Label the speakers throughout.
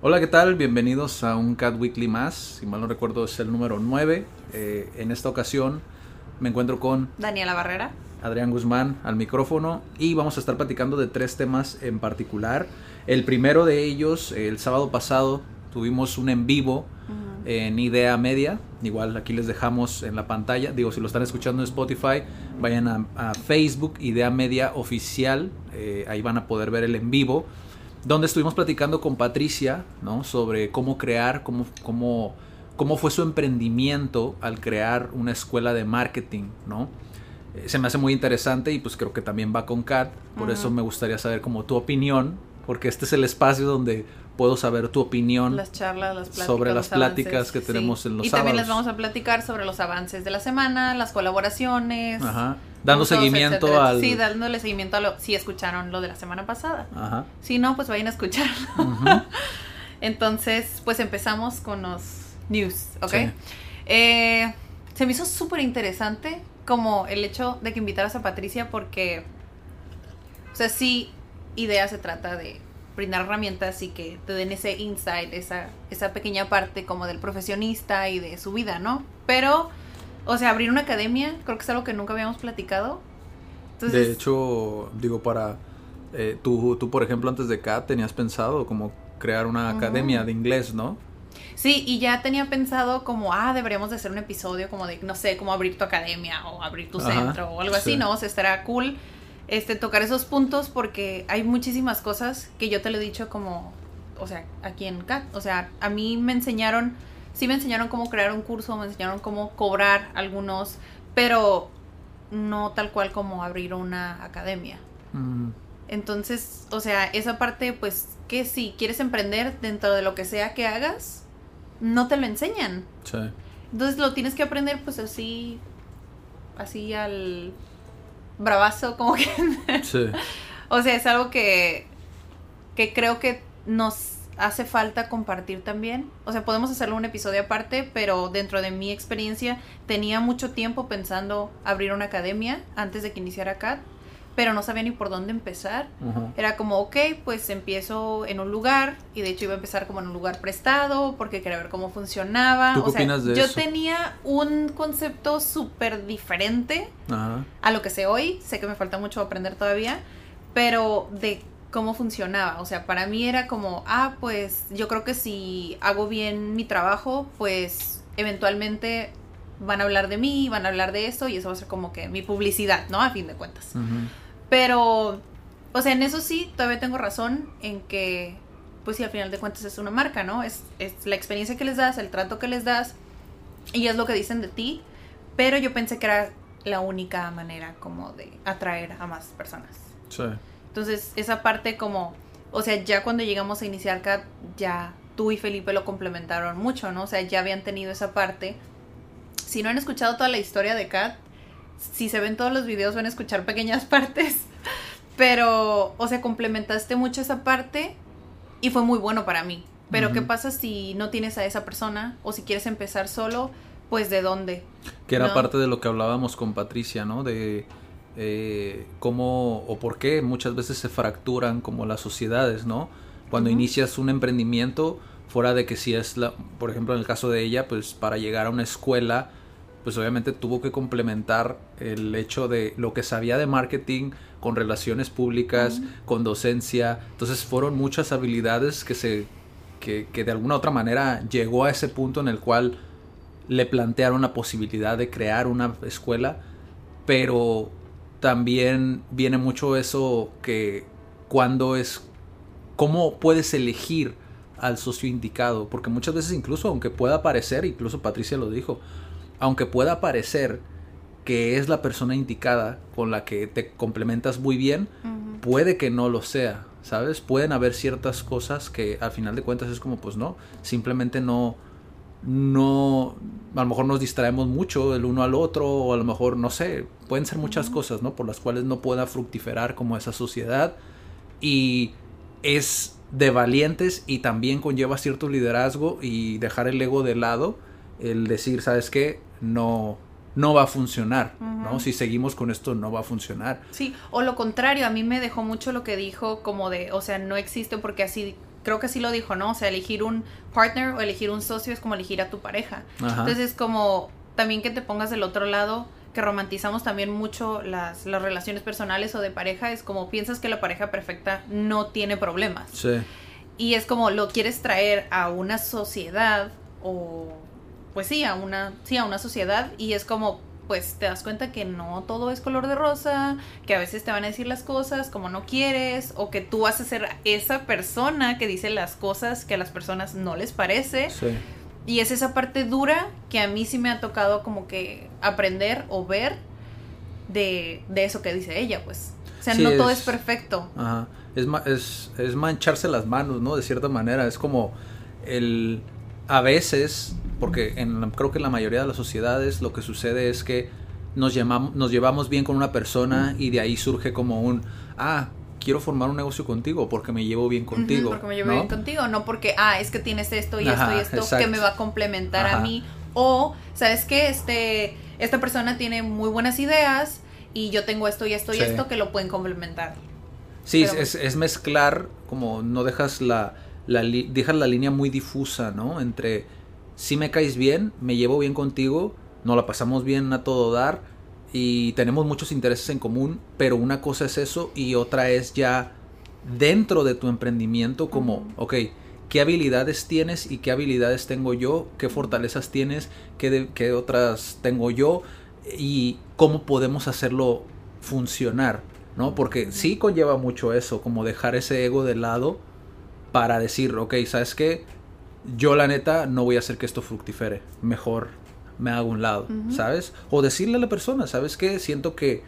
Speaker 1: Hola, ¿qué tal? Bienvenidos a un Cat Weekly más. Si mal no recuerdo, es el número 9. Eh, en esta ocasión me encuentro con
Speaker 2: Daniela Barrera,
Speaker 1: Adrián Guzmán al micrófono y vamos a estar platicando de tres temas en particular. El primero de ellos, el sábado pasado, tuvimos un en vivo en Idea Media. Igual aquí les dejamos en la pantalla. Digo, si lo están escuchando en Spotify, vayan a, Facebook, Idea Media Oficial. Eh, ahí van a poder ver el en vivo. Donde estuvimos platicando con Patricia, ¿no? Sobre cómo crear, cómo, cómo, cómo fue su emprendimiento al crear una escuela de marketing, ¿no? Eh, se me hace muy interesante y pues creo que también va con Kat. Por eso me gustaría saber como tu opinión, porque este es el espacio donde puedo saber tu opinión
Speaker 2: las charlas, las pláticas,
Speaker 1: sobre las pláticas que tenemos en los
Speaker 2: y también les vamos a platicar sobre los avances de la semana, las colaboraciones.
Speaker 1: Ajá. Dando seguimiento al...
Speaker 2: Sí, dándole seguimiento a lo... Si escucharon lo de la semana pasada. Ajá. Si no, pues vayan a escuchar. Entonces, pues empezamos con los news, ¿ok? Eh, se me hizo súper interesante como el hecho de que invitaras a Patricia porque, o sea, sí, idea se trata de brindar herramientas y que te den ese insight, esa, esa pequeña parte como del profesionista y de su vida, ¿no? Pero, o sea, abrir una academia, creo que es algo que nunca habíamos platicado.
Speaker 1: de hecho, digo, para eh, tú, tú, por ejemplo, antes de CAT tenías pensado como crear una academia de inglés, ¿no?
Speaker 2: Sí, y ya tenía pensado como, ah, deberíamos de hacer un episodio como de, no sé, como abrir tu academia o abrir tu centro o algo así, ¿no? O sea, estará cool este, tocar esos puntos porque hay muchísimas cosas que yo te lo he dicho como, o sea, aquí en CAT. O sea, a mí me enseñaron, sí me enseñaron cómo crear un curso, me enseñaron cómo cobrar algunos, pero no tal cual como abrir una academia. Mm. Entonces, o sea, esa parte, pues, que si quieres emprender dentro de lo que sea que hagas, no te lo enseñan. Sí. Entonces lo tienes que aprender, pues así, así al bravazo, como que... sí. O sea, es algo que, que creo que nos hace falta compartir también. O sea, podemos hacerlo un episodio aparte, pero dentro de mi experiencia tenía mucho tiempo pensando abrir una academia antes de que iniciara CAT pero no sabía ni por dónde empezar. Era como, ok, pues empiezo en un lugar, y de hecho iba a empezar como en un lugar prestado, porque quería ver cómo funcionaba.
Speaker 1: ¿Tú qué opinas de
Speaker 2: yo tenía un concepto súper diferente a lo que sé hoy. Sé que me falta mucho aprender todavía, pero de cómo funcionaba. O sea, para mí era como, ah, pues yo creo que si hago bien mi trabajo, pues eventualmente van a hablar de mí, van a hablar de esto y eso va a ser como que mi publicidad, ¿no? A fin de cuentas. Pero, o sea, en eso sí, todavía tengo razón en que, pues sí, al final de cuentas es una marca, ¿no? Es, es la experiencia que les das, el trato que les das y es lo que dicen de ti. Pero yo pensé que era la única manera como de atraer a más personas. Sí. Entonces, esa parte como, o sea, ya cuando llegamos a iniciar CAT, ya tú y Felipe lo complementaron mucho, ¿no? O sea, ya habían tenido esa parte. Si no han escuchado toda la historia de Kat, si se ven todos los videos van a escuchar pequeñas partes. Pero, o sea, complementaste mucho esa parte y fue muy bueno para mí. Pero, ¿qué pasa si no tienes a esa persona o si quieres empezar solo? Pues, ¿de dónde?
Speaker 1: Que era parte de lo que hablábamos con Patricia, ¿no? De eh, cómo o por qué muchas veces se fracturan como las sociedades, ¿no? Cuando inicias un emprendimiento, fuera de que si es, la, por ejemplo, en el caso de ella, pues para llegar a una escuela pues obviamente tuvo que complementar el hecho de lo que sabía de marketing con relaciones públicas, con docencia. Entonces fueron muchas habilidades que se que, que, de alguna otra manera llegó a ese punto en el cual le plantearon la posibilidad de crear una escuela, pero también viene mucho eso que cuando es cómo puedes elegir al socio indicado, porque muchas veces incluso aunque pueda parecer, incluso Patricia lo dijo, aunque pueda parecer que es la persona indicada con la que te complementas muy bien, puede que no lo sea, ¿sabes? Pueden haber ciertas cosas que al final de cuentas es como, pues no, simplemente no, no, a lo mejor nos distraemos mucho el uno al otro, o a lo mejor, no sé, pueden ser muchas cosas, ¿no? Por las cuales no pueda fructiferar como esa sociedad. Y es de valientes y también conlleva cierto liderazgo y dejar el ego de lado, el decir, ¿sabes qué? No, no va a funcionar, ¿no? Si seguimos con esto no va a funcionar.
Speaker 2: Sí, o lo contrario, a mí me dejó mucho lo que dijo como de, o sea, no existe porque así, creo que así lo dijo, ¿no? O sea, elegir un partner o elegir un socio es como elegir a tu pareja. Entonces es como también que te pongas del otro lado, que romantizamos también mucho las, las relaciones personales o de pareja, es como piensas que la pareja perfecta no tiene problemas.
Speaker 1: Sí.
Speaker 2: Y es como lo quieres traer a una sociedad o pues sí, a una, sí, a una sociedad y es como, pues te das cuenta que no todo es color de rosa, que a veces te van a decir las cosas como no quieres, o que tú vas a ser esa persona que dice las cosas que a las personas no les parece.
Speaker 1: Sí.
Speaker 2: Y es esa parte dura que a mí sí me ha tocado como que aprender o ver de, de eso que dice ella, pues. O sea,
Speaker 1: Sí,
Speaker 2: no todo
Speaker 1: es-
Speaker 2: perfecto.
Speaker 1: Ajá. Es, es, es mancharse las manos, ¿no? De cierta manera. Es como el... A veces, porque en, creo que en la mayoría de las sociedades lo que sucede es que nos, llamamos, nos llevamos bien con una persona y de ahí surge como un... Ah, quiero formar un negocio contigo porque me llevo bien contigo.
Speaker 2: Porque me llevo
Speaker 1: ¿no?
Speaker 2: bien contigo, no porque, ah, es que tienes esto y
Speaker 1: Ajá,
Speaker 2: esto y esto
Speaker 1: exacto.
Speaker 2: que me va a complementar
Speaker 1: Ajá.
Speaker 2: a mí. O, ¿sabes qué? Este, esta persona tiene muy buenas ideas y yo tengo esto y esto y esto que lo pueden complementar.
Speaker 1: Sí,
Speaker 2: Pero-
Speaker 1: es, es mezclar, como no dejas la, dejas la línea muy difusa, ¿no? Entre si me caes bien, me llevo bien contigo, nos la pasamos bien a todo dar y tenemos muchos intereses en común, pero una cosa es eso y otra es ya dentro de tu emprendimiento como, ok, ¿qué habilidades tienes y qué habilidades tengo yo? ¿Qué fortalezas tienes? ¿Qué, de- qué otras tengo yo? Y cómo podemos hacerlo funcionar, ¿no? Porque sí conlleva mucho eso, como dejar ese ego de lado para decir, ok, ¿sabes qué? Yo la neta no voy a hacer que esto fructifere, mejor me hago un lado. ¿sabes? O decirle a la persona, ¿sabes qué? Siento que,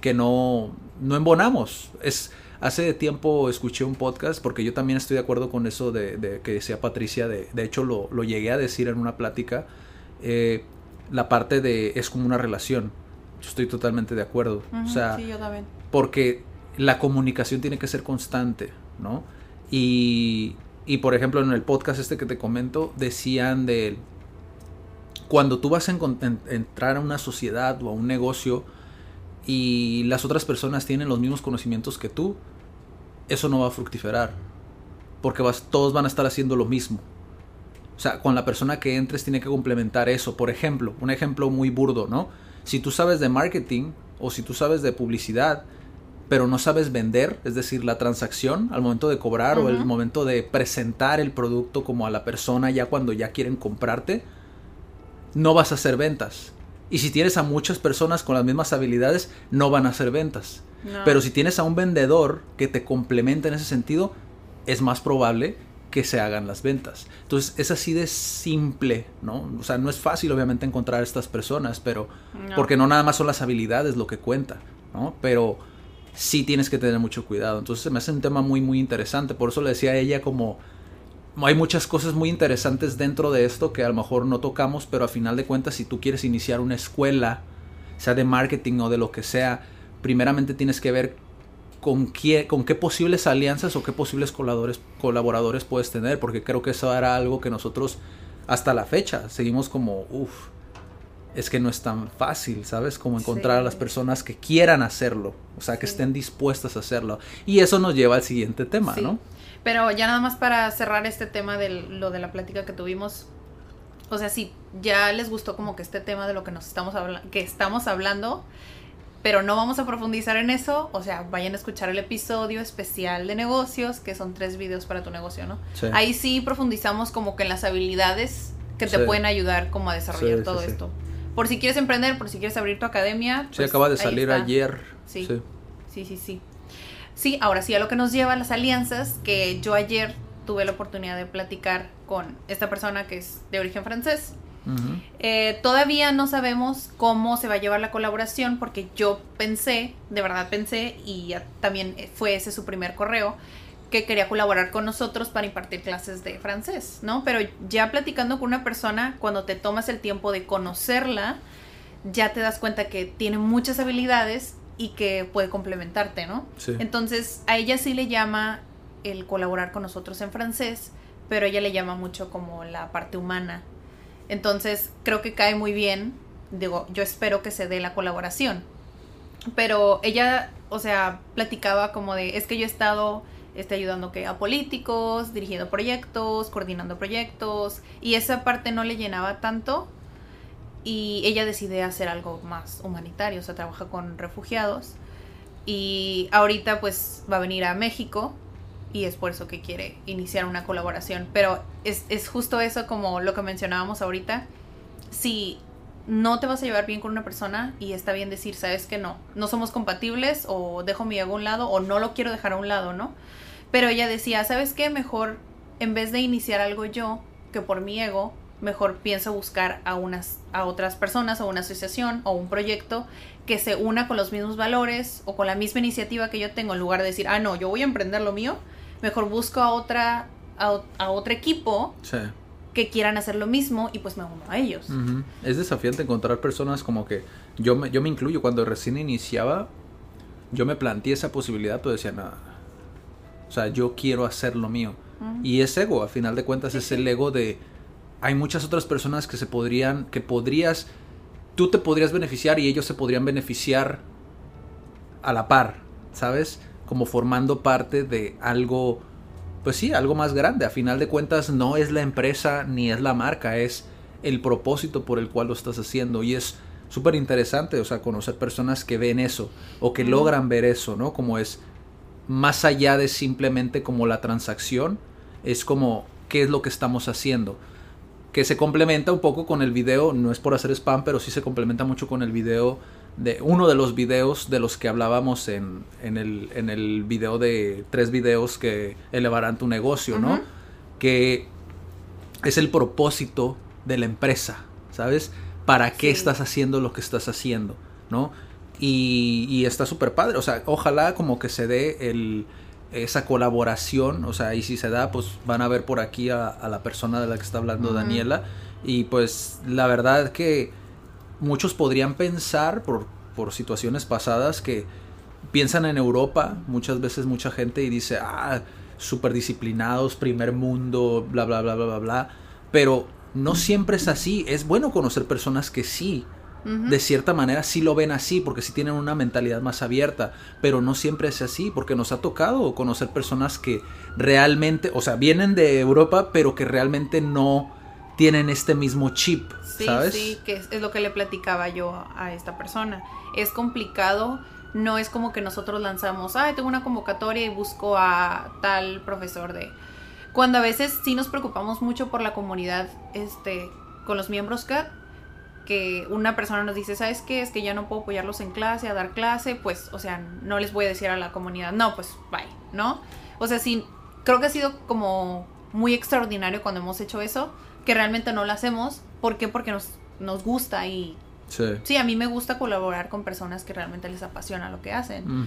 Speaker 1: que no, no embonamos. Es, hace tiempo escuché un podcast, porque yo también estoy de acuerdo con eso de, de que decía Patricia, de, de hecho lo, lo llegué a decir en una plática, eh, la parte de es como una relación. Yo estoy totalmente de acuerdo. O sea,
Speaker 2: sí, yo también.
Speaker 1: porque la comunicación tiene que ser constante, ¿no? Y, y, por ejemplo, en el podcast este que te comento, decían de cuando tú vas a en- entrar a una sociedad o a un negocio y las otras personas tienen los mismos conocimientos que tú, eso no va a fructiferar, porque vas, todos van a estar haciendo lo mismo. O sea, con la persona que entres tiene que complementar eso. Por ejemplo, un ejemplo muy burdo, ¿no? Si tú sabes de marketing o si tú sabes de publicidad, pero no sabes vender, es decir, la transacción al momento de cobrar o el momento de presentar el producto como a la persona ya cuando ya quieren comprarte, no vas a hacer ventas. Y si tienes a muchas personas con las mismas habilidades, no van a hacer ventas.
Speaker 2: No.
Speaker 1: Pero si tienes a un vendedor que te complementa en ese sentido, es más probable que se hagan las ventas. Entonces es así de simple, ¿no? O sea, no es fácil obviamente encontrar a estas personas, pero
Speaker 2: No.
Speaker 1: porque no nada más son las habilidades lo que cuenta, ¿no? Pero sí tienes que tener mucho cuidado. Entonces me hace un tema muy, muy interesante. Por eso le decía a ella como hay muchas cosas muy interesantes dentro de esto que a lo mejor no tocamos, pero a final de cuentas si tú quieres iniciar una escuela, sea de marketing o de lo que sea, primeramente tienes que ver con qué, con qué posibles alianzas o qué posibles colaboradores, colaboradores puedes tener, porque creo que eso era algo que nosotros hasta la fecha seguimos como, uff, es que no es tan fácil, ¿sabes? Como encontrar a las personas que quieran hacerlo, o sea, que
Speaker 2: Sí.
Speaker 1: estén dispuestas a hacerlo. Y eso nos lleva al siguiente tema,
Speaker 2: Sí.
Speaker 1: ¿no?
Speaker 2: Pero ya nada más para cerrar este tema de lo de la plática que tuvimos. o sea, si ya les gustó como que este tema de lo que nos estamos hablando, que estamos hablando, pero no vamos a profundizar en eso, o sea, vayan a escuchar el episodio especial de negocios, que son tres videos para tu negocio, ¿no? Ahí sí profundizamos como que en las habilidades que te pueden ayudar como a desarrollar todo esto. Por si quieres emprender, por si quieres abrir tu academia.
Speaker 1: Sí, pues, acaba de salir ayer.
Speaker 2: Sí. sí, sí, sí. Sí, ahora sí, a lo que nos lleva a las alianzas, que yo ayer tuve la oportunidad de platicar con esta persona que es de origen francés. Eh, todavía no sabemos cómo se va a llevar la colaboración porque yo pensé, de verdad pensé, y también fue ese su primer correo, que quería colaborar con nosotros para impartir clases de francés, ¿no? Pero ya platicando con una persona, cuando te tomas el tiempo de conocerla, ya te das cuenta que tiene muchas habilidades y que puede complementarte, ¿no? Entonces, a ella sí le llama el colaborar con nosotros en francés, pero ella le llama mucho como la parte humana. Entonces, creo que cae muy bien. Digo, yo espero que se dé la colaboración. Pero ella, o sea, platicaba como de, es que yo he estado este, ayudando a políticos, dirigiendo proyectos, coordinando proyectos, y esa parte no le llenaba tanto. Y ella decide hacer algo más humanitario, o sea, trabaja con refugiados. Y ahorita pues va a venir a México y es por eso que quiere iniciar una colaboración. Pero es, es justo eso como lo que mencionábamos ahorita. Si no te vas a llevar bien con una persona y está bien decir, sabes que no, no somos compatibles o dejo mi ego a un lado o no lo quiero dejar a un lado, ¿no? Pero ella decía, ¿sabes qué? Mejor en vez de iniciar algo yo, que por mi ego, mejor pienso buscar a unas a otras personas o una asociación o un proyecto que se una con los mismos valores o con la misma iniciativa que yo tengo en lugar de decir, "Ah, no, yo voy a emprender lo mío." mejor busco a otra, a, otro equipo que quieran hacer lo mismo y pues me uno a ellos.
Speaker 1: Es desafiante encontrar personas como que yo me, yo me incluyo cuando recién iniciaba, yo me planteé esa posibilidad, pero decía, nada, o sea, yo quiero hacer lo mío. Y es ego, a final de cuentas es el ego de, hay muchas otras personas que se podrían, que podrías, tú te podrías beneficiar y ellos se podrían beneficiar a la par, ¿sabes? como formando parte de algo, pues sí, algo más grande. A final de cuentas no es la empresa ni es la marca, es el propósito por el cual lo estás haciendo. Y es súper interesante, o sea, conocer personas que ven eso o que logran ver eso, ¿no? Como es más allá de simplemente como la transacción, es como qué es lo que estamos haciendo. Que se complementa un poco con el video, no es por hacer spam, pero sí se complementa mucho con el video de uno de los videos de los que hablábamos en, en, el, en el video de tres videos que elevarán tu negocio, ¿no? Que es el propósito de la empresa, ¿sabes? ¿Para qué estás haciendo lo que estás haciendo, ¿no? Y, y está súper padre, o sea, ojalá como que se dé el, esa colaboración, o sea, y si se da, pues van a ver por aquí a, la persona de la que está hablando Daniela, y pues la verdad que muchos podrían pensar por, por situaciones pasadas que piensan en Europa, muchas veces mucha gente y dice, ah, súper disciplinados, primer mundo, bla, bla, bla, bla, bla, bla. Pero no siempre es así. Es bueno conocer personas que sí, de cierta manera sí lo ven así, porque sí tienen una mentalidad más abierta, pero no siempre es así, porque nos ha tocado conocer personas que realmente, o sea, vienen de Europa, pero que realmente no tienen este mismo chip,
Speaker 2: sí, Sí, que es, lo que le platicaba yo a esta persona. Es complicado, no es como que nosotros lanzamos, ay, tengo una convocatoria y busco a tal profesor de... Cuando a veces sí nos preocupamos mucho por la comunidad, este, con los miembros CAT, que una persona nos dice, ¿sabes qué? Es que ya no puedo apoyarlos en clase, a dar clase, pues, o sea, no les voy a decir a la comunidad, no, pues, bye, ¿no? O sea, sí, creo que ha sido como muy extraordinario cuando hemos hecho eso, que realmente no lo hacemos. ¿Por qué? Porque nos, nos gusta y... Sí. sí, a mí me gusta colaborar con personas que realmente les apasiona lo que hacen. Mm.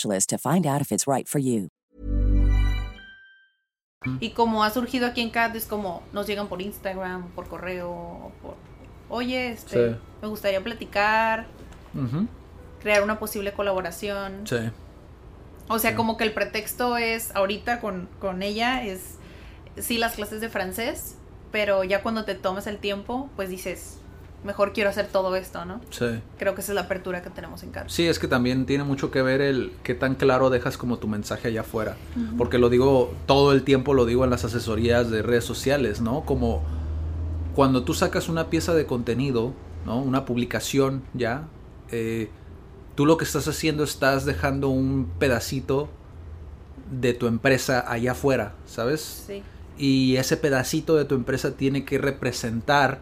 Speaker 3: to find out if it's right for you.
Speaker 2: Y como ha surgido aquí en CAT, es como nos llegan por Instagram, por correo, por, oye, este,
Speaker 1: Sí.
Speaker 2: me gustaría platicar, crear una posible colaboración.
Speaker 1: Sí.
Speaker 2: O sea,
Speaker 1: Sí.
Speaker 2: como que el pretexto es, ahorita con, con ella, es sí las clases de francés, pero ya cuando te tomas el tiempo, pues dices, mejor quiero hacer todo esto, ¿no?
Speaker 1: Sí.
Speaker 2: Creo que esa es la apertura que tenemos en CAT.
Speaker 1: Sí, es que también tiene mucho que ver el qué tan claro dejas como tu mensaje allá afuera. Porque lo digo todo el tiempo, lo digo en las asesorías de redes sociales, ¿no? Como cuando tú sacas una pieza de contenido, ¿no? Una publicación ya, eh, tú lo que estás haciendo estás dejando un pedacito de tu empresa allá afuera, ¿sabes?
Speaker 2: Sí.
Speaker 1: y ese pedacito de tu empresa tiene que representar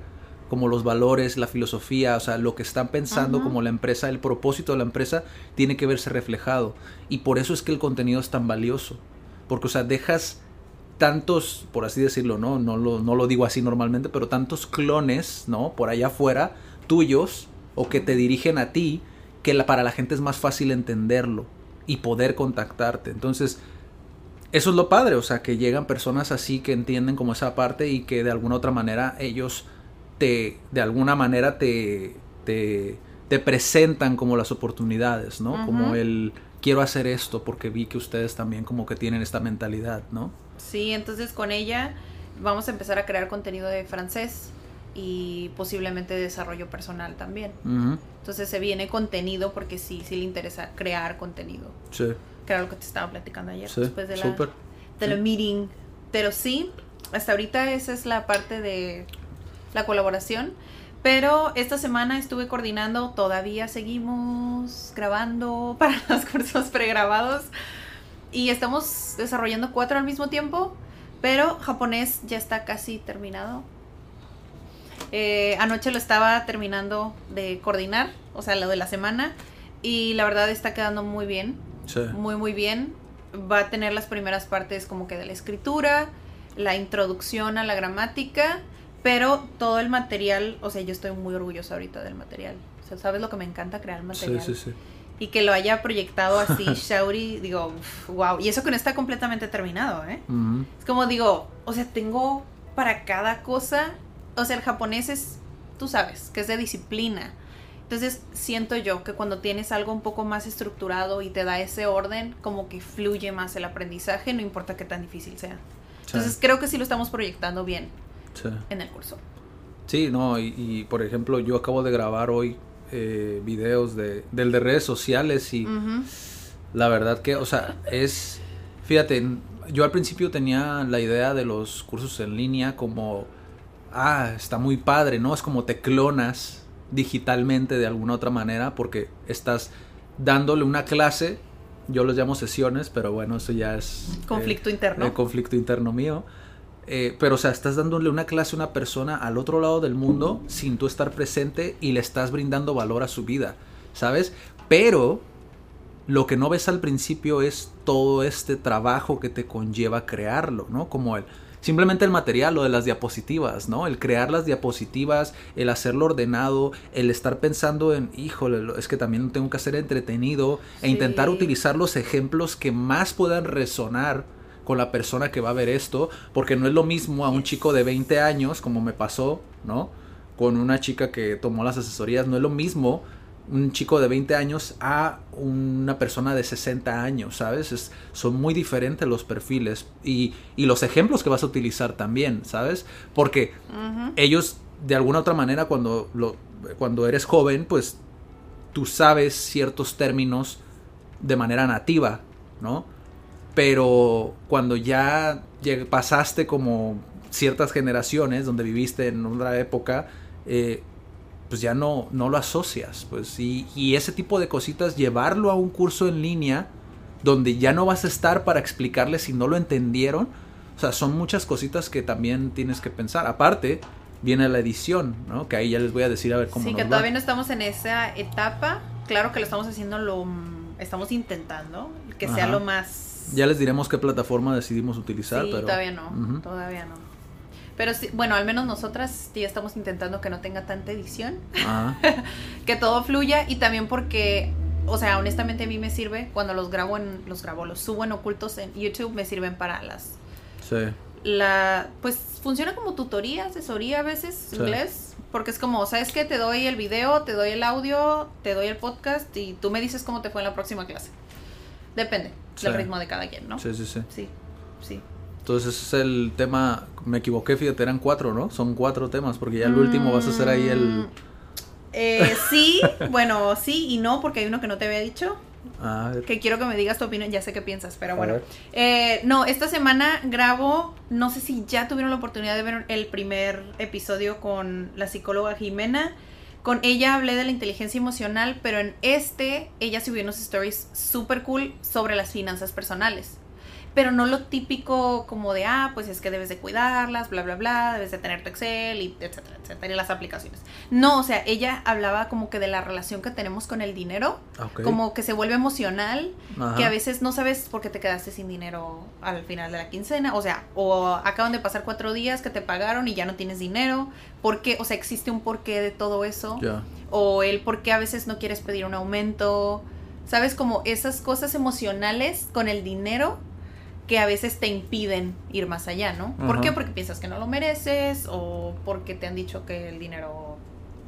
Speaker 1: como los valores, la filosofía, o sea, lo que están pensando
Speaker 2: Ajá.
Speaker 1: como la empresa, el propósito de la empresa tiene que verse reflejado. Y por eso es que el contenido es tan valioso. Porque, o sea, dejas tantos, por así decirlo, ¿no? No lo, no lo digo así normalmente, pero tantos clones, ¿no? Por allá afuera, tuyos, o que te dirigen a ti, que la, para la gente es más fácil entenderlo y poder contactarte. Entonces, eso es lo padre, o sea, que llegan personas así que entienden como esa parte y que de alguna otra manera ellos te, de alguna manera te, te, te presentan como las oportunidades, ¿no? Como el quiero hacer esto porque vi que ustedes también como que tienen esta mentalidad, ¿no?
Speaker 2: Sí, entonces con ella vamos a empezar a crear contenido de francés y posiblemente desarrollo personal también. Entonces se viene contenido porque sí, sí le interesa crear contenido.
Speaker 1: Sí,
Speaker 2: Que era lo que te estaba platicando ayer
Speaker 1: sí,
Speaker 2: después de la,
Speaker 1: súper.
Speaker 2: de la meeting. Pero sí, hasta ahorita esa es la parte de la colaboración. Pero esta semana estuve coordinando, todavía seguimos grabando para los cursos pregrabados. Y estamos desarrollando cuatro al mismo tiempo. Pero japonés ya está casi terminado. Eh, anoche lo estaba terminando de coordinar, o sea, lo de la semana. Y la verdad está quedando muy bien
Speaker 1: Sí,
Speaker 2: muy muy bien. Va a tener las primeras partes como que de la escritura, la introducción a la gramática, pero todo el material, o sea, yo estoy muy orgullosa ahorita del material. O sea, ¿sabes lo que me encanta crear
Speaker 1: sí,
Speaker 2: material?
Speaker 1: sí, sí.
Speaker 2: Y que lo haya proyectado así Shauri, digo, wow. Y eso que no está completamente terminado, ¿eh? Es como digo, o sea, tengo para cada cosa, o sea, el japonés es, tú sabes, que es de disciplina. Entonces siento yo que cuando tienes algo un poco más estructurado y te da ese orden, como que fluye más el aprendizaje, no importa qué tan difícil sea.
Speaker 1: sí,
Speaker 2: Entonces creo que sí lo estamos proyectando bien
Speaker 1: sí.
Speaker 2: en el curso.
Speaker 1: Sí, no, y, y, por ejemplo, yo acabo de grabar hoy eh, videos de, del de redes sociales y la verdad que, o sea, es, fíjate, yo al principio tenía la idea de los cursos en línea como, ah, está muy padre, ¿no? Es como te clonas digitalmente de alguna otra manera porque estás dándole una clase, yo los llamo sesiones, pero bueno, eso ya es... eh,
Speaker 2: Conflicto interno.
Speaker 1: el conflicto interno mío. Eh, pero, o sea, estás dándole una clase a una persona al otro lado del mundo sin tú estar presente y le estás brindando valor a su vida, ¿sabes? Pero lo que no ves al principio es todo este trabajo que te conlleva crearlo, ¿no? Como el simplemente el material, lo de las diapositivas, ¿no? El crear las diapositivas, el hacerlo ordenado, el estar pensando en, híjole, es que también tengo que hacer entretenido e intentar utilizar los ejemplos que más puedan resonar con la persona que va a ver esto, porque no es lo mismo a un chico de 20 años, como me pasó, ¿no? Con una chica que tomó las asesorías, no es lo mismo un chico de 20 años a una persona de 60 años, ¿sabes? Es- son muy diferentes los perfiles y, y los ejemplos que vas a utilizar también, ¿sabes? Porque ellos, de alguna otra manera, cuando, lo, cuando eres joven, pues tú sabes ciertos términos de manera nativa, ¿no? Pero cuando ya pasaste como ciertas generaciones donde viviste en otra época, eh, pues ya no, no lo asocias. Pues, y, y ese tipo de cositas, llevarlo a un curso en línea, donde ya no vas a estar para explicarles si no lo entendieron. O sea, son muchas cositas que también tienes que pensar. Aparte, viene la edición, ¿no? Que ahí ya les voy a decir a ver cómo
Speaker 2: Sí,
Speaker 1: nos
Speaker 2: que
Speaker 1: va.
Speaker 2: todavía no estamos en esa etapa. Claro que lo estamos haciendo lo... Estamos intentando que sea lo más...
Speaker 1: Ya les diremos qué plataforma decidimos utilizar,
Speaker 2: sí,
Speaker 1: pero
Speaker 2: todavía no,
Speaker 1: Ujú.
Speaker 2: todavía no. Pero sí, bueno, al menos nosotras ya estamos intentando que no tenga tanta edición,
Speaker 1: Ajá.
Speaker 2: que todo fluya y también porque, o sea, honestamente a mí me sirve cuando los grabo en, los grabo, los subo en ocultos en YouTube, me sirven para las,
Speaker 1: Sí.
Speaker 2: la, pues funciona como tutoría, asesoría a veces,
Speaker 1: Sí.
Speaker 2: inglés, porque es como, ¿sabes qué? Te doy el video, te doy el audio, te doy el podcast y tú me dices cómo te fue en la próxima clase. Depende del
Speaker 1: Sí.
Speaker 2: ritmo de cada quien, ¿no?
Speaker 1: Sí, sí, sí.
Speaker 2: Sí, sí.
Speaker 1: Entonces ese es el tema, me equivoqué, fíjate, eran cuatro, ¿no? Son cuatro temas, porque ya el último vas a hacer ahí el...
Speaker 2: Mm, eh, sí, bueno, sí y no, porque hay uno que no te había dicho. Que quiero que me digas tu opinión, ya sé qué piensas, pero bueno. Eh, no, esta semana grabo, no sé si ya tuvieron la oportunidad de ver el primer episodio con la psicóloga Jimena. Con ella hablé de la inteligencia emocional, pero en este ella subió unos stories súper cool sobre las finanzas personales. Pero no lo típico como de, ah, pues es que debes de cuidarlas, bla, bla, bla, debes de tener tu Excel, y etcétera, etcétera, y las aplicaciones. No, o sea, ella hablaba como que de la relación que tenemos con el dinero,
Speaker 1: ok.
Speaker 2: como que se vuelve emocional,
Speaker 1: Ajá.
Speaker 2: que a veces no sabes por qué te quedaste sin dinero al final de la quincena, o sea, o acaban de pasar cuatro días que te pagaron y ya no tienes dinero, ¿por qué? O sea, existe un porqué de todo eso, o el por qué a veces no quieres pedir un aumento, ¿sabes? Como esas cosas emocionales con el dinero que a veces te impiden ir más allá, ¿no? ¿Por qué? Porque piensas que no lo mereces o porque te han dicho que el dinero,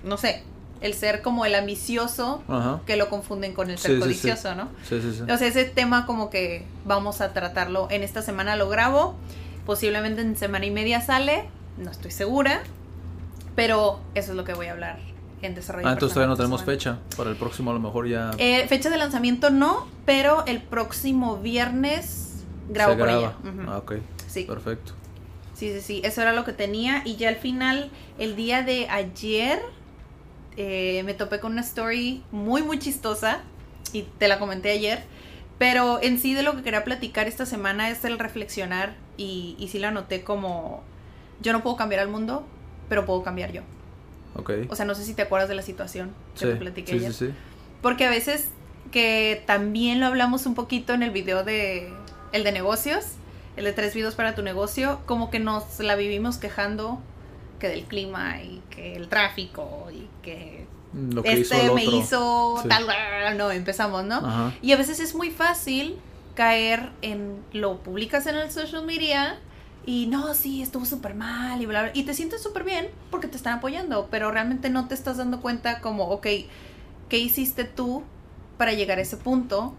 Speaker 2: no sé, el ser como el ambicioso que lo confunden con el
Speaker 1: Sí,
Speaker 2: ser
Speaker 1: sí, sí.
Speaker 2: codicioso, ¿no?
Speaker 1: Sí, sí, sí.
Speaker 2: O sea, ese tema como que vamos a tratarlo en esta semana lo grabo, posiblemente en semana y media sale, no estoy segura, pero eso es lo que voy a hablar en desarrollo.
Speaker 1: Ah, entonces todavía no tenemos
Speaker 2: semana.
Speaker 1: fecha. Para el próximo a lo mejor ya
Speaker 2: Eh, fecha de lanzamiento no, pero el próximo viernes por
Speaker 1: graba.
Speaker 2: ella.
Speaker 1: Ah, ok.
Speaker 2: Sí.
Speaker 1: Perfecto.
Speaker 2: Sí, sí, sí, eso era lo que tenía. Y ya al final, el día de ayer, eh, me topé con una story muy, muy chistosa. Y te la comenté ayer. Pero en sí de lo que quería platicar esta semana es el reflexionar. Y, y sí la noté como, yo no puedo cambiar al mundo, pero puedo cambiar yo.
Speaker 1: Ok.
Speaker 2: O sea, no sé si te acuerdas de la situación que
Speaker 1: sí,
Speaker 2: te platiqué
Speaker 1: sí,
Speaker 2: ayer.
Speaker 1: sí, sí.
Speaker 2: Porque a veces que también lo hablamos un poquito en el video de el de negocios, el de tres videos para tu negocio, como que nos la vivimos quejando que del clima y que el tráfico y que
Speaker 1: Lo que hizo
Speaker 2: este me
Speaker 1: otro.
Speaker 2: hizo
Speaker 1: Sí.
Speaker 2: tal, no, empezamos, ¿no?
Speaker 1: Ajá.
Speaker 2: Y a veces es muy fácil caer en lo publicas en el social media y no, sí, estuvo súper mal y bla, bla, y te sientes súper bien porque te están apoyando, pero realmente no te estás dando cuenta como, ok, ¿qué hiciste tú para llegar a ese punto?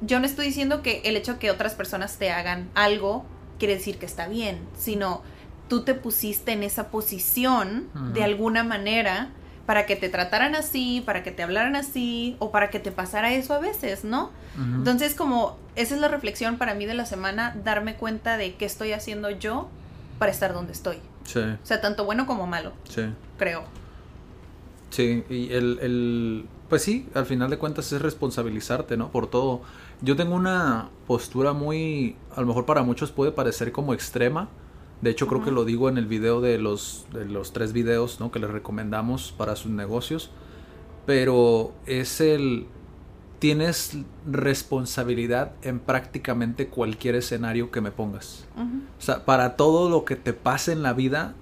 Speaker 2: Yo no estoy diciendo que el hecho que otras personas te hagan algo quiere decir que está bien, sino tú te pusiste en esa posición de alguna manera para que te trataran así, para que te hablaran así o para que te pasara eso a veces, ¿no? Entonces, como esa es la reflexión para mí de la semana, darme cuenta de qué estoy haciendo yo para estar donde estoy.
Speaker 1: Sí,
Speaker 2: O sea, tanto bueno como malo,
Speaker 1: sí.
Speaker 2: creo.
Speaker 1: Sí, y el, el, pues sí, al final de cuentas es responsabilizarte, ¿no? Por todo. Yo tengo una postura muy, a lo mejor para muchos puede parecer como extrema. De hecho, creo que lo digo en el video de los, de los tres videos, ¿no? Que les recomendamos para sus negocios. Pero es el, tienes responsabilidad en prácticamente cualquier escenario que me pongas. O sea, para todo lo que te pase en la vida,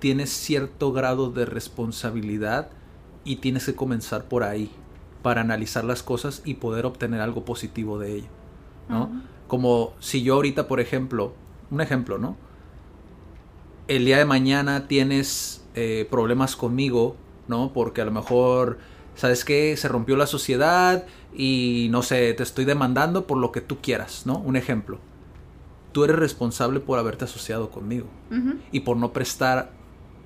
Speaker 1: tienes cierto grado de responsabilidad y tienes que comenzar por ahí para analizar las cosas y poder obtener algo positivo de ello, ¿no? Como si yo ahorita, por ejemplo, un ejemplo, ¿no? El día de mañana tienes eh, problemas conmigo, ¿no? Porque a lo mejor, ¿sabes qué? Se rompió la sociedad y no sé, te estoy demandando por lo que tú quieras, ¿no? Un ejemplo. Tú eres responsable por haberte asociado conmigo y por no prestar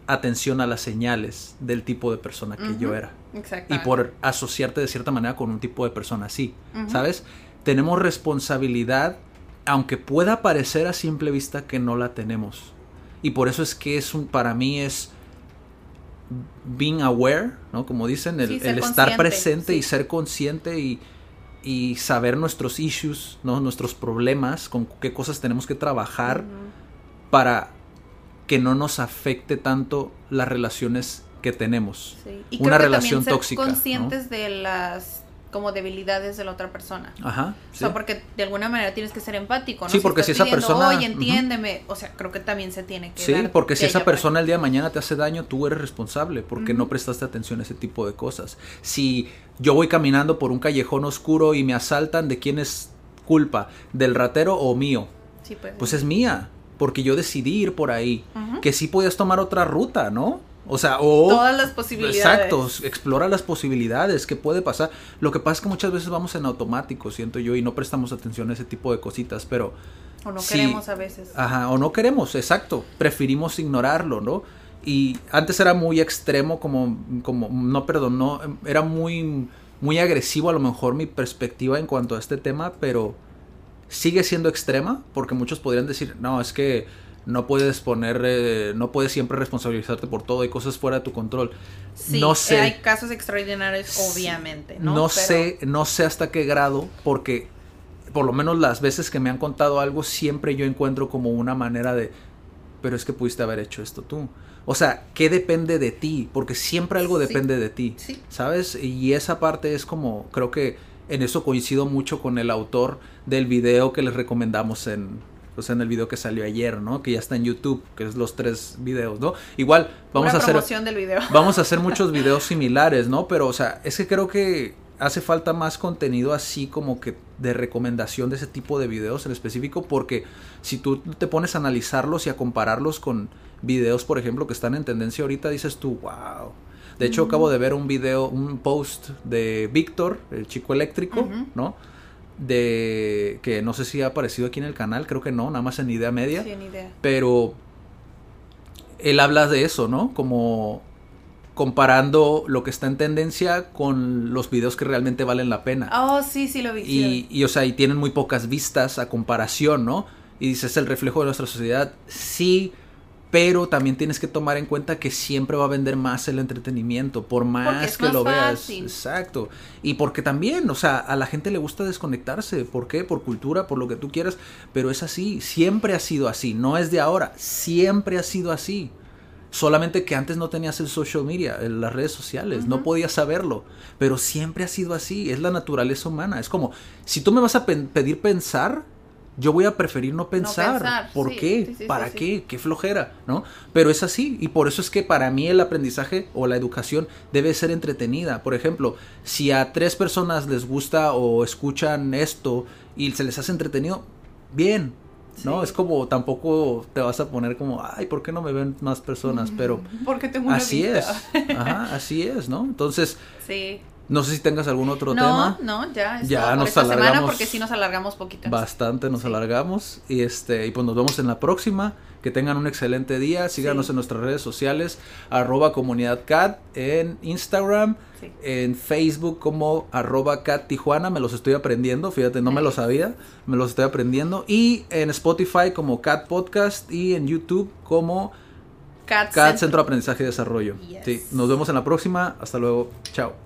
Speaker 1: atención a las señales del tipo de persona que yo era y por asociarte de cierta manera con un tipo de persona así. ¿sabes? Tenemos responsabilidad, aunque pueda parecer a simple vista que no la tenemos. Y por eso es que es un, para mí es being aware, ¿no? Como dicen, el,
Speaker 2: Sí, ser
Speaker 1: el estar presente
Speaker 2: sí.
Speaker 1: y ser consciente y, y saber nuestros issues, ¿no? nuestros problemas, con qué cosas tenemos que trabajar para que no nos afecte tanto las relaciones que tenemos.
Speaker 2: Y Una relación también ser conscientes de las como debilidades de la otra persona.
Speaker 1: Ajá.
Speaker 2: O sea, porque de alguna manera tienes que ser empático, ¿no?
Speaker 1: Sí, porque si, esa persona.
Speaker 2: Oye, entiéndeme. O sea, creo que también se tiene que.
Speaker 1: Sí, porque si esa persona el día de mañana te hace daño, tú eres responsable porque no prestaste atención a ese tipo de cosas. Si yo voy caminando por un callejón oscuro y me asaltan, ¿de quién es culpa? ¿Del ratero o mío?
Speaker 2: Sí, pues.
Speaker 1: Pues es mía, porque yo decidí ir por ahí. Que sí podías tomar otra ruta, ¿no? O sea, o...
Speaker 2: Todas las posibilidades.
Speaker 1: Exacto, explora las posibilidades, qué puede pasar. Lo que pasa es que muchas veces vamos en automático, siento yo, y no prestamos atención a ese tipo de cositas, pero...
Speaker 2: O no queremos a veces.
Speaker 1: Ajá, o no queremos, exacto. Preferimos ignorarlo, ¿no? Y antes era muy extremo, como, como, no, perdón, no, era muy, muy agresivo a lo mejor mi perspectiva en cuanto a este tema, pero sigue siendo extrema, porque muchos podrían decir, no, es que no puedes poner, eh, no puedes siempre responsabilizarte por todo, hay cosas fuera de tu control.
Speaker 2: Sí, no sé, hay casos extraordinarios, obviamente, ¿no?
Speaker 1: No sé, no sé hasta qué grado, porque por lo menos las veces que me han contado algo, siempre yo encuentro como una manera de, pero es que pudiste haber hecho esto tú. O sea, ¿qué depende de ti? Porque siempre algo depende de ti,
Speaker 2: sí.
Speaker 1: ¿sabes? Y esa parte es como, creo que en eso coincido mucho con el autor del video que les recomendamos en, pues en el video que salió ayer, ¿no? Que ya está en YouTube, que es los tres videos, ¿no? Igual vamos a hacer
Speaker 2: del video.
Speaker 1: vamos a hacer muchos videos similares, ¿no? Pero o sea, es que creo que hace falta más contenido así como que de recomendación de ese tipo de videos en específico porque si tú te pones a analizarlos y a compararlos con videos, por ejemplo, que están en tendencia ahorita, dices tú, wow. De hecho, acabo de ver un video, un post de Víctor, el chico eléctrico, ¿no? de que no sé si ha aparecido aquí en el canal, creo que no, nada más en idea media.
Speaker 2: Sí, en idea.
Speaker 1: Pero él habla de eso, ¿no? Como comparando lo que está en tendencia con los videos que realmente valen la pena.
Speaker 2: Oh, sí, sí lo vi.
Speaker 1: Y, y o sea, y tienen muy pocas vistas a comparación, ¿no? Y dices, es el reflejo de nuestra sociedad. Sí, pero también tienes que tomar en cuenta que siempre va a vender más el entretenimiento, por más que lo veas. Exacto. Y porque también, o sea, a la gente le gusta desconectarse. ¿Por qué? Por cultura, por lo que tú quieras. Pero es así, siempre ha sido así. No es de ahora, siempre ha sido así. Solamente que antes no tenías el social media, las redes sociales, no podías saberlo. Pero siempre ha sido así, es la naturaleza humana. Es como, si tú me vas a pedir pensar, yo voy a preferir no pensar. ¿Por qué? ¿Para qué? Qué flojera, ¿no? Pero es así y por eso es que para mí el aprendizaje o la educación debe ser entretenida. Por ejemplo, si a tres personas les gusta o escuchan esto y se les hace entretenido, bien, ¿no? Es como tampoco te vas a poner como, ay, ¿por qué no me ven más personas? Pero
Speaker 2: porque tengo una
Speaker 1: así es, Ajá, así es, ¿no? Entonces,
Speaker 2: sí.
Speaker 1: No sé si tengas algún otro tema.
Speaker 2: No, ya. Es
Speaker 1: ya nos
Speaker 2: esta
Speaker 1: alargamos.
Speaker 2: Semana porque sí nos alargamos poquito.
Speaker 1: Bastante nos alargamos. Y este, y pues nos vemos en la próxima. Que tengan un excelente día. Síganos en nuestras redes sociales. Arroba comunidad cat en Instagram. En Facebook como arroba cat Tijuana. Me los estoy aprendiendo. Fíjate, no me lo sabía. Me los estoy aprendiendo. Y en Spotify como Cat Podcast. Y en YouTube como
Speaker 2: Cat,
Speaker 1: Centro. de Aprendizaje y Desarrollo. Sí, nos vemos en la próxima. Hasta luego. Chao.